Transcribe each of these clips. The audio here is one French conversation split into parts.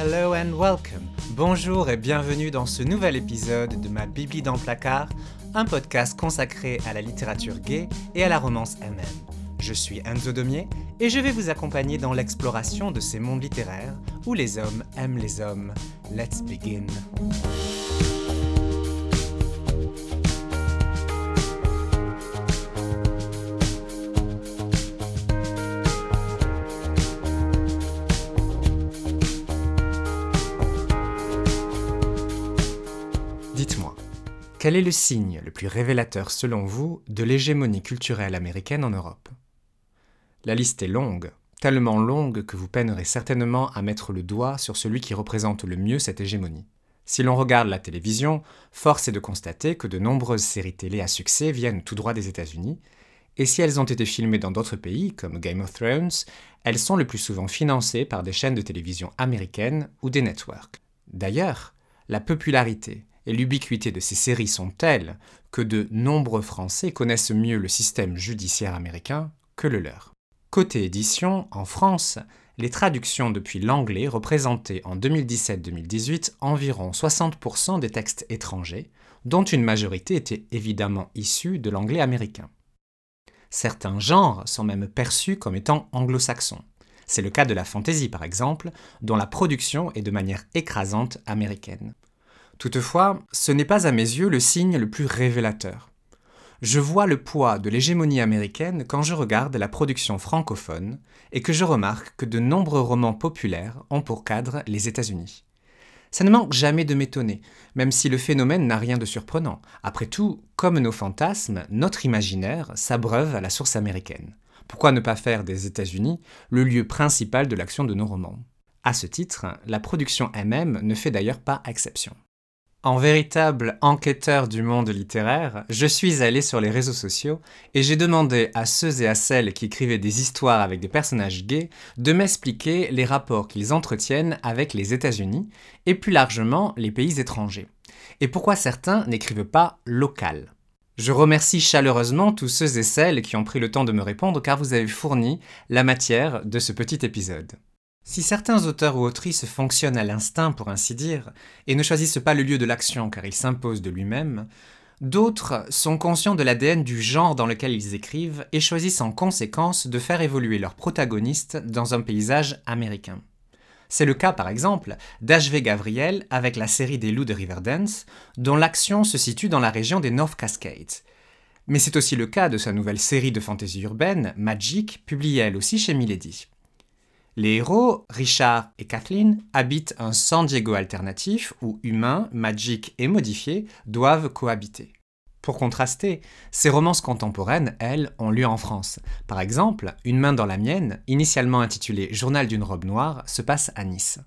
Hello and welcome. Bonjour et bienvenue dans ce nouvel épisode de ma Bibi dans placard, un podcast consacré à la littérature gay et à la romance MM. Je suis Enzo Domier et je vais vous accompagner dans l'exploration de ces mondes littéraires où les hommes aiment les hommes. Let's begin. Quel est le signe le plus révélateur selon vous de l'hégémonie culturelle américaine en Europe? La liste est longue, tellement longue que vous peinerez certainement à mettre le doigt sur celui qui représente le mieux cette hégémonie. Si l'on regarde la télévision, force est de constater que de nombreuses séries télé à succès viennent tout droit des États-Unis, et si elles ont été filmées dans d'autres pays, comme Game of Thrones, elles sont le plus souvent financées par des chaînes de télévision américaines ou des networks. D'ailleurs, la popularité et l'ubiquité de ces séries sont telles que de nombreux Français connaissent mieux le système judiciaire américain que le leur. Côté édition, en France, les traductions depuis l'anglais représentaient en 2017-2018 environ 60% des textes étrangers, dont une majorité était évidemment issue de l'anglais américain. Certains genres sont même perçus comme étant anglo-saxons. C'est le cas de la fantasy par exemple, dont la production est de manière écrasante américaine. Toutefois, ce n'est pas à mes yeux le signe le plus révélateur. Je vois le poids de l'hégémonie américaine quand je regarde la production francophone et que je remarque que de nombreux romans populaires ont pour cadre les États-Unis. Ça ne manque jamais de m'étonner, même si le phénomène n'a rien de surprenant. Après tout, comme nos fantasmes, notre imaginaire s'abreuve à la source américaine. Pourquoi ne pas faire des États-Unis le lieu principal de l'action de nos romans? À ce titre, la production MM ne fait d'ailleurs pas exception. En véritable enquêteur du monde littéraire, je suis allé sur les réseaux sociaux et j'ai demandé à ceux et à celles qui écrivaient des histoires avec des personnages gays de m'expliquer les rapports qu'ils entretiennent avec les États-Unis et plus largement les pays étrangers. Et pourquoi certains n'écrivent pas local. Je remercie chaleureusement tous ceux et celles qui ont pris le temps de me répondre car vous avez fourni la matière de ce petit épisode. Si certains auteurs ou autrices fonctionnent à l'instinct, pour ainsi dire, et ne choisissent pas le lieu de l'action car il s'impose de lui-même, d'autres sont conscients de l'ADN du genre dans lequel ils écrivent et choisissent en conséquence de faire évoluer leurs protagonistes dans un paysage américain. C'est le cas par exemple d'H.V. Gabriel avec la série des loups de Riverdance, dont l'action se situe dans la région des North Cascades. Mais c'est aussi le cas de sa nouvelle série de fantaisie urbaine, Magic, publiée elle aussi chez Milady. Les héros, Richard et Kathleen, habitent un San Diego alternatif où humains, magiques et modifiés doivent cohabiter. Pour contraster, ces romances contemporaines, elles, ont lieu en France. Par exemple, Une main dans la mienne, initialement intitulée Journal d'une robe noire, se passe à Nice.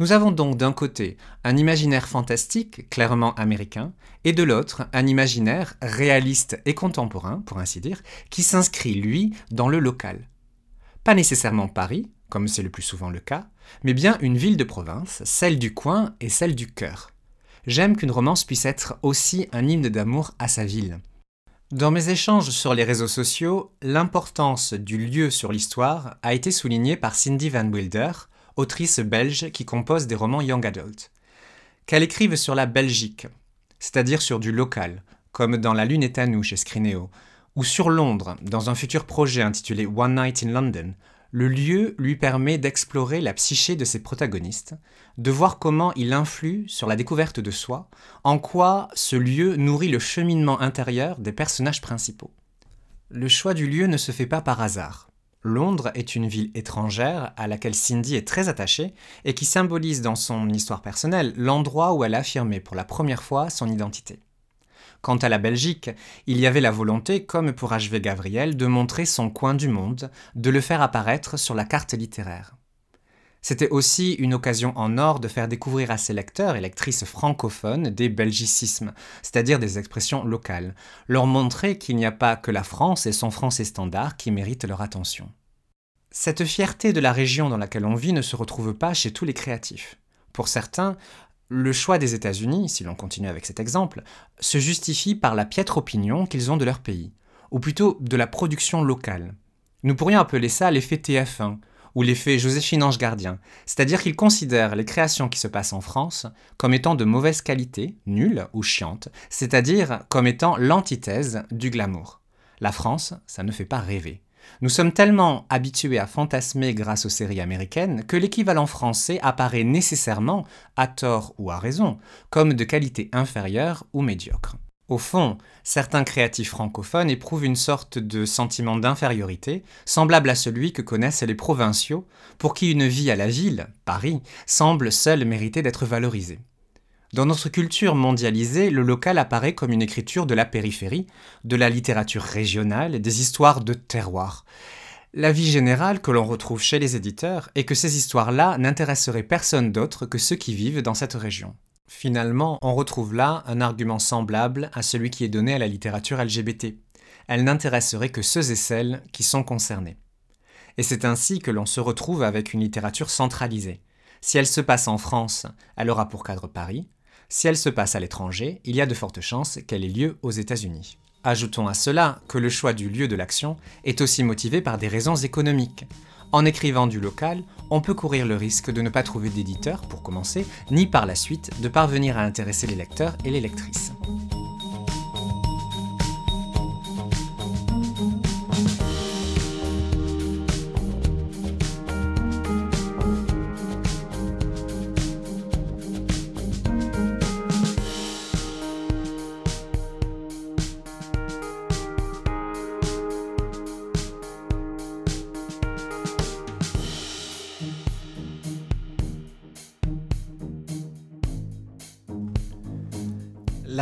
Nous avons donc d'un côté un imaginaire fantastique, clairement américain, et de l'autre un imaginaire réaliste et contemporain, pour ainsi dire, qui s'inscrit, lui, dans le local. Pas nécessairement Paris, comme c'est le plus souvent le cas, mais bien une ville de province, celle du coin et celle du cœur. J'aime qu'une romance puisse être aussi un hymne d'amour à sa ville. Dans mes échanges sur les réseaux sociaux, l'importance du lieu sur l'histoire a été soulignée par Cindy Van Wilder, autrice belge qui compose des romans young adult. Qu'elle écrive sur la Belgique, c'est-à-dire sur du local, comme dans La Lune est à nous chez Scrineo, ou sur Londres, dans un futur projet intitulé One Night in London, le lieu lui permet d'explorer la psyché de ses protagonistes, de voir comment il influe sur la découverte de soi, en quoi ce lieu nourrit le cheminement intérieur des personnages principaux. Le choix du lieu ne se fait pas par hasard. Londres est une ville étrangère à laquelle Cindy est très attachée et qui symbolise dans son histoire personnelle l'endroit où elle a affirmé pour la première fois son identité. Quant à la Belgique, il y avait la volonté, comme pour H.V. Gabriel, de montrer son coin du monde, de le faire apparaître sur la carte littéraire. C'était aussi une occasion en or de faire découvrir à ses lecteurs et lectrices francophones des belgicismes, c'est-à-dire des expressions locales, leur montrer qu'il n'y a pas que la France et son français standard qui méritent leur attention. Cette fierté de la région dans laquelle on vit ne se retrouve pas chez tous les créatifs. Pour certains, le choix des États-Unis, si l'on continue avec cet exemple, se justifie par la piètre opinion qu'ils ont de leur pays, ou plutôt de la production locale. Nous pourrions appeler ça l'effet TF1, ou l'effet Joséphine Ange Gardien, c'est-à-dire qu'il considère les créations qui se passent en France comme étant de mauvaise qualité, nulles ou chiantes, c'est-à-dire comme étant l'antithèse du glamour. La France, ça ne fait pas rêver. Nous sommes tellement habitués à fantasmer grâce aux séries américaines que l'équivalent français apparaît nécessairement, à tort ou à raison, comme de qualité inférieure ou médiocre. Au fond, certains créatifs francophones éprouvent une sorte de sentiment d'infériorité, semblable à celui que connaissent les provinciaux, pour qui une vie à la ville, Paris, semble seule mériter d'être valorisée. Dans notre culture mondialisée, le local apparaît comme une écriture de la périphérie, de la littérature régionale des histoires de terroir. La vie générale que l'on retrouve chez les éditeurs est que ces histoires-là n'intéresseraient personne d'autre que ceux qui vivent dans cette région. Finalement, on retrouve là un argument semblable à celui qui est donné à la littérature LGBT. Elle n'intéresserait que ceux et celles qui sont concernés. Et c'est ainsi que l'on se retrouve avec une littérature centralisée. Si elle se passe en France, elle aura pour cadre Paris. Si elle se passe à l'étranger, il y a de fortes chances qu'elle ait lieu aux États-Unis. Ajoutons à cela que le choix du lieu de l'action est aussi motivé par des raisons économiques. En écrivant du local, on peut courir le risque de ne pas trouver d'éditeur pour commencer, ni par la suite de parvenir à intéresser les lecteurs et les lectrices.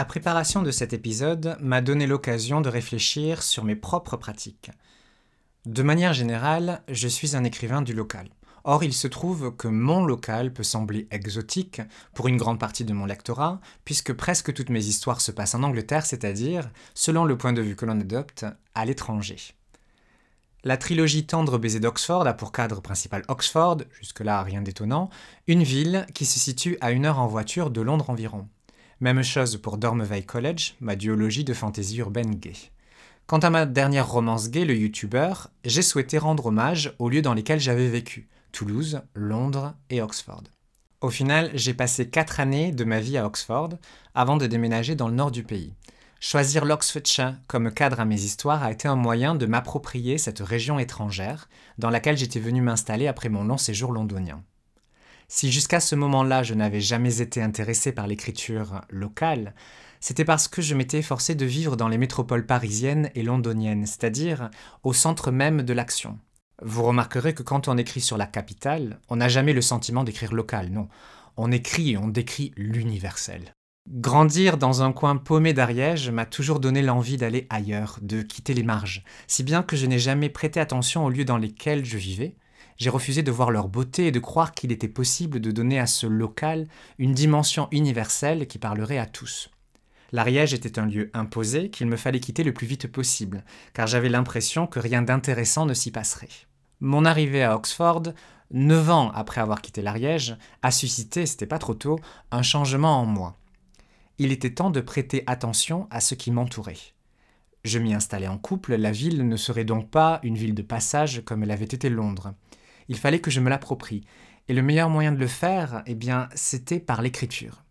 La préparation de cet épisode m'a donné l'occasion de réfléchir sur mes propres pratiques. De manière générale, je suis un écrivain du local. Or, il se trouve que mon local peut sembler exotique pour une grande partie de mon lectorat, puisque presque toutes mes histoires se passent en Angleterre, c'est-à-dire, selon le point de vue que l'on adopte, à l'étranger. La trilogie Tendre baiser d'Oxford a pour cadre principal Oxford, jusque-là rien d'étonnant, une ville qui se situe à une heure en voiture de Londres environ. Même chose pour Dormeveil College, ma duologie de fantaisie urbaine gay. Quant à ma dernière romance gay, le youtubeur, j'ai souhaité rendre hommage aux lieux dans lesquels j'avais vécu Toulouse, Londres et Oxford. Au final, j'ai passé quatre années de ma vie à Oxford avant de déménager dans le nord du pays. Choisir l'Oxfordshire comme cadre à mes histoires a été un moyen de m'approprier cette région étrangère dans laquelle j'étais venu m'installer après mon long séjour londonien. Si jusqu'à ce moment-là je n'avais jamais été intéressé par l'écriture locale, c'était parce que je m'étais efforcé de vivre dans les métropoles parisiennes et londoniennes, c'est-à-dire au centre même de l'action. Vous remarquerez que quand on écrit sur la capitale, on n'a jamais le sentiment d'écrire local, non. On écrit et on décrit l'universel. Grandir dans un coin paumé d'Ariège m'a toujours donné l'envie d'aller ailleurs, de quitter les marges, si bien que je n'ai jamais prêté attention aux lieux dans lesquels je vivais, j'ai refusé de voir leur beauté et de croire qu'il était possible de donner à ce local une dimension universelle qui parlerait à tous. L'Ariège était un lieu imposé qu'il me fallait quitter le plus vite possible, car j'avais l'impression que rien d'intéressant ne s'y passerait. Mon arrivée à Oxford, neuf ans après avoir quitté l'Ariège, a suscité, c'était pas trop tôt, un changement en moi. Il était temps de prêter attention à ce qui m'entourait. Je m'y installais en couple, la ville ne serait donc pas une ville de passage comme elle avait été Londres. Il fallait que je me l'approprie. Et le meilleur moyen de le faire, eh bien, c'était par l'écriture.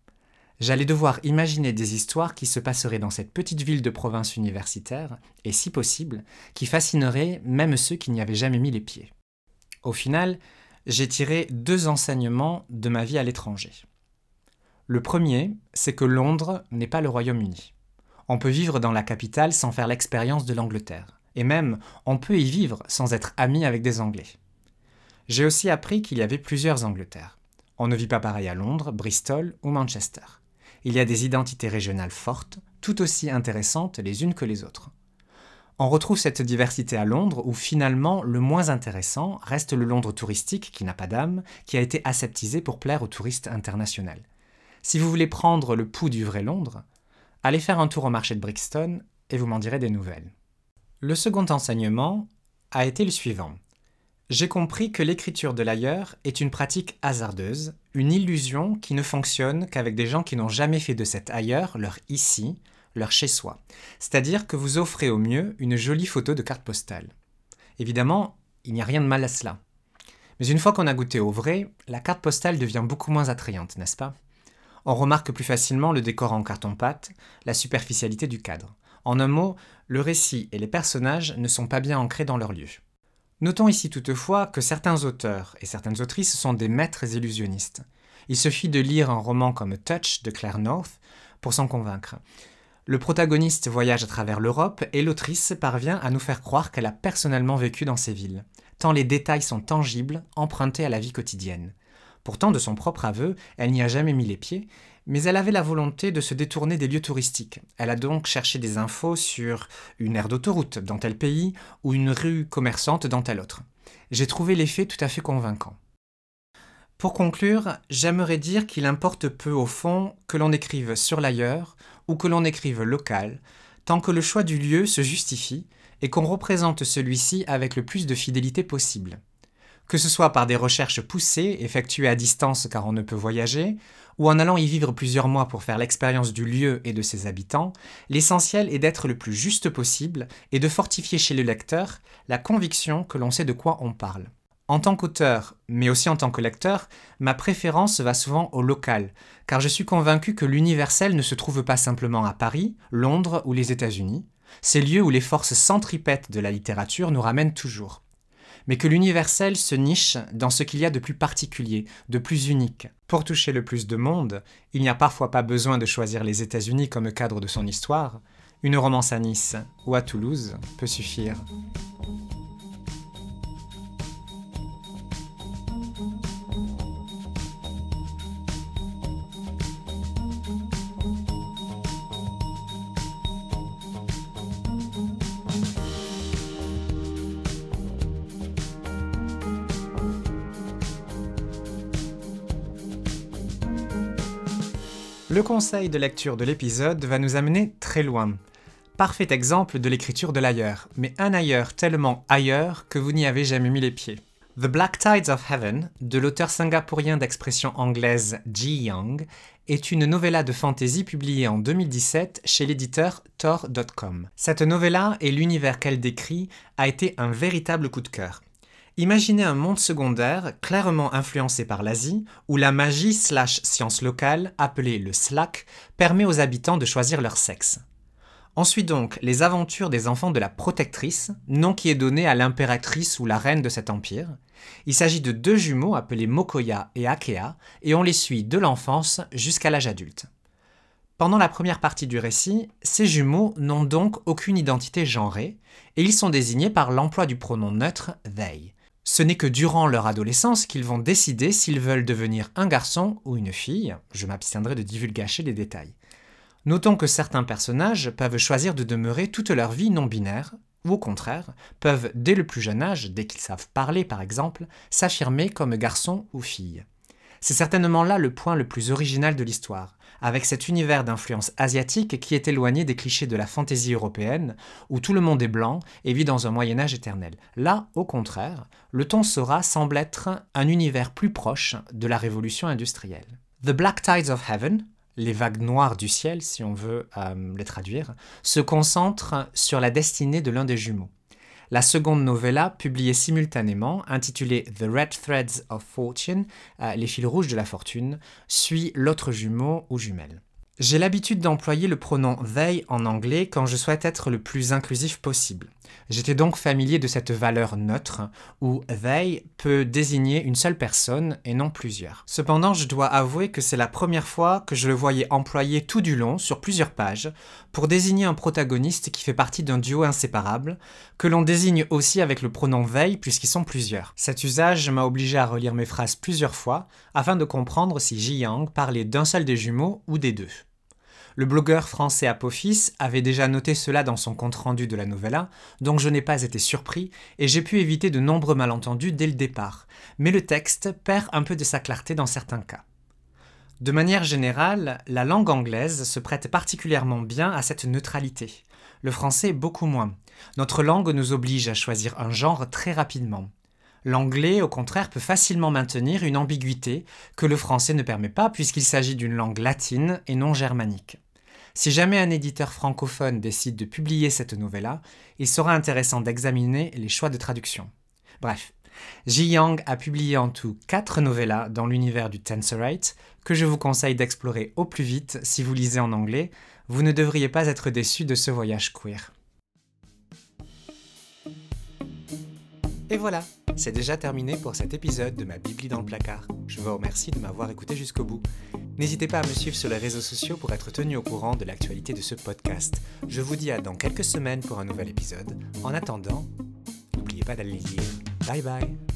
J'allais devoir imaginer des histoires qui se passeraient dans cette petite ville de province universitaire, et si possible, qui fascineraient même ceux qui n'y avaient jamais mis les pieds. Au final, j'ai tiré deux enseignements de ma vie à l'étranger. Le premier, c'est que Londres n'est pas le Royaume-Uni. On peut vivre dans la capitale sans faire l'expérience de l'Angleterre, et même on peut y vivre sans être ami avec des Anglais. J'ai aussi appris qu'il y avait plusieurs Angleterres. On ne vit pas pareil à Londres, Bristol ou Manchester. Il y a des identités régionales fortes, tout aussi intéressantes les unes que les autres. On retrouve cette diversité à Londres où finalement le moins intéressant reste le Londres touristique qui n'a pas d'âme, qui a été aseptisé pour plaire aux touristes internationaux. Si vous voulez prendre le pouls du vrai Londres, allez faire un tour au marché de Brixton et vous m'en direz des nouvelles. Le second enseignement a été le suivant j'ai compris que l'écriture de l'ailleurs est une pratique hasardeuse, une illusion qui ne fonctionne qu'avec des gens qui n'ont jamais fait de cet ailleurs leur ici, leur chez-soi. C'est-à-dire que vous offrez au mieux une jolie photo de carte postale. Évidemment, il n'y a rien de mal à cela. Mais une fois qu'on a goûté au vrai, la carte postale devient beaucoup moins attrayante, n'est-ce pas? On remarque plus facilement le décor en carton-pâte, la superficialité du cadre. En un mot, le récit et les personnages ne sont pas bien ancrés dans leur lieu. Notons ici toutefois que certains auteurs et certaines autrices sont des maîtres illusionnistes. Il suffit de lire un roman comme Touch de Claire North pour s'en convaincre. Le protagoniste voyage à travers l'Europe et l'autrice parvient à nous faire croire qu'elle a personnellement vécu dans ces villes, tant les détails sont tangibles, empruntés à la vie quotidienne. Pourtant, de son propre aveu, elle n'y a jamais mis les pieds, mais elle avait la volonté de se détourner des lieux touristiques. Elle a donc cherché des infos sur une aire d'autoroute dans tel pays ou une rue commerçante dans tel autre. J'ai trouvé l'effet tout à fait convaincant. Pour conclure, j'aimerais dire qu'il importe peu au fond que l'on écrive sur l'ailleurs ou que l'on écrive local, tant que le choix du lieu se justifie et qu'on représente celui-ci avec le plus de fidélité possible que ce soit par des recherches poussées, effectuées à distance car on ne peut voyager, ou en allant y vivre plusieurs mois pour faire l'expérience du lieu et de ses habitants, l'essentiel est d'être le plus juste possible et de fortifier chez le lecteur la conviction que l'on sait de quoi on parle. En tant qu'auteur, mais aussi en tant que lecteur, ma préférence va souvent au local, car je suis convaincu que l'universel ne se trouve pas simplement à Paris, Londres ou les États-Unis, ces lieux où les forces centripètes de la littérature nous ramènent toujours mais que l'universel se niche dans ce qu'il y a de plus particulier, de plus unique. Pour toucher le plus de monde, il n'y a parfois pas besoin de choisir les États-Unis comme cadre de son histoire, une romance à Nice ou à Toulouse peut suffire. Le conseil de lecture de l'épisode va nous amener très loin. Parfait exemple de l'écriture de l'ailleurs, mais un ailleurs tellement ailleurs que vous n'y avez jamais mis les pieds. The Black Tides of Heaven, de l'auteur singapourien d'expression anglaise Ji Young, est une novella de fantasy publiée en 2017 chez l'éditeur Tor.com. Cette novella et l'univers qu'elle décrit a été un véritable coup de cœur. Imaginez un monde secondaire clairement influencé par l'Asie, où la magie slash science locale, appelée le slack, permet aux habitants de choisir leur sexe. Ensuite donc, les aventures des enfants de la protectrice, nom qui est donné à l'impératrice ou la reine de cet empire. Il s'agit de deux jumeaux appelés Mokoya et Akea, et on les suit de l'enfance jusqu'à l'âge adulte. Pendant la première partie du récit, ces jumeaux n'ont donc aucune identité genrée, et ils sont désignés par l'emploi du pronom neutre they. Ce n'est que durant leur adolescence qu'ils vont décider s'ils veulent devenir un garçon ou une fille, je m'abstiendrai de divulgacher les détails. Notons que certains personnages peuvent choisir de demeurer toute leur vie non binaire, ou au contraire, peuvent dès le plus jeune âge, dès qu'ils savent parler par exemple, s'affirmer comme garçon ou fille. C'est certainement là le point le plus original de l'histoire, avec cet univers d'influence asiatique qui est éloigné des clichés de la fantaisie européenne, où tout le monde est blanc et vit dans un Moyen Âge éternel. Là, au contraire, le ton Sora semble être un univers plus proche de la révolution industrielle. The Black Tides of Heaven, les vagues noires du ciel, si on veut euh, les traduire, se concentre sur la destinée de l'un des jumeaux. La seconde novella, publiée simultanément, intitulée The Red Threads of Fortune, euh, Les fils rouges de la fortune, suit l'autre jumeau ou jumelle. J'ai l'habitude d'employer le pronom they en anglais quand je souhaite être le plus inclusif possible. J'étais donc familier de cette valeur neutre où they peut désigner une seule personne et non plusieurs. Cependant, je dois avouer que c'est la première fois que je le voyais employé tout du long sur plusieurs pages pour désigner un protagoniste qui fait partie d'un duo inséparable, que l'on désigne aussi avec le pronom they puisqu'ils sont plusieurs. Cet usage m'a obligé à relire mes phrases plusieurs fois afin de comprendre si Ji Yang parlait d'un seul des jumeaux ou des deux. Le blogueur français Apophis avait déjà noté cela dans son compte-rendu de la novella, donc je n'ai pas été surpris et j'ai pu éviter de nombreux malentendus dès le départ, mais le texte perd un peu de sa clarté dans certains cas. De manière générale, la langue anglaise se prête particulièrement bien à cette neutralité. Le français beaucoup moins. Notre langue nous oblige à choisir un genre très rapidement. L'anglais, au contraire, peut facilement maintenir une ambiguïté que le français ne permet pas puisqu'il s'agit d'une langue latine et non germanique. Si jamais un éditeur francophone décide de publier cette novella, il sera intéressant d'examiner les choix de traduction. Bref, Ji Yang a publié en tout 4 novellas dans l'univers du Tensorite que je vous conseille d'explorer au plus vite si vous lisez en anglais. Vous ne devriez pas être déçu de ce voyage queer. Et voilà, c'est déjà terminé pour cet épisode de ma Bibli dans le placard. Je vous remercie de m'avoir écouté jusqu'au bout. N'hésitez pas à me suivre sur les réseaux sociaux pour être tenu au courant de l'actualité de ce podcast. Je vous dis à dans quelques semaines pour un nouvel épisode. En attendant, n'oubliez pas d'aller lire. Bye bye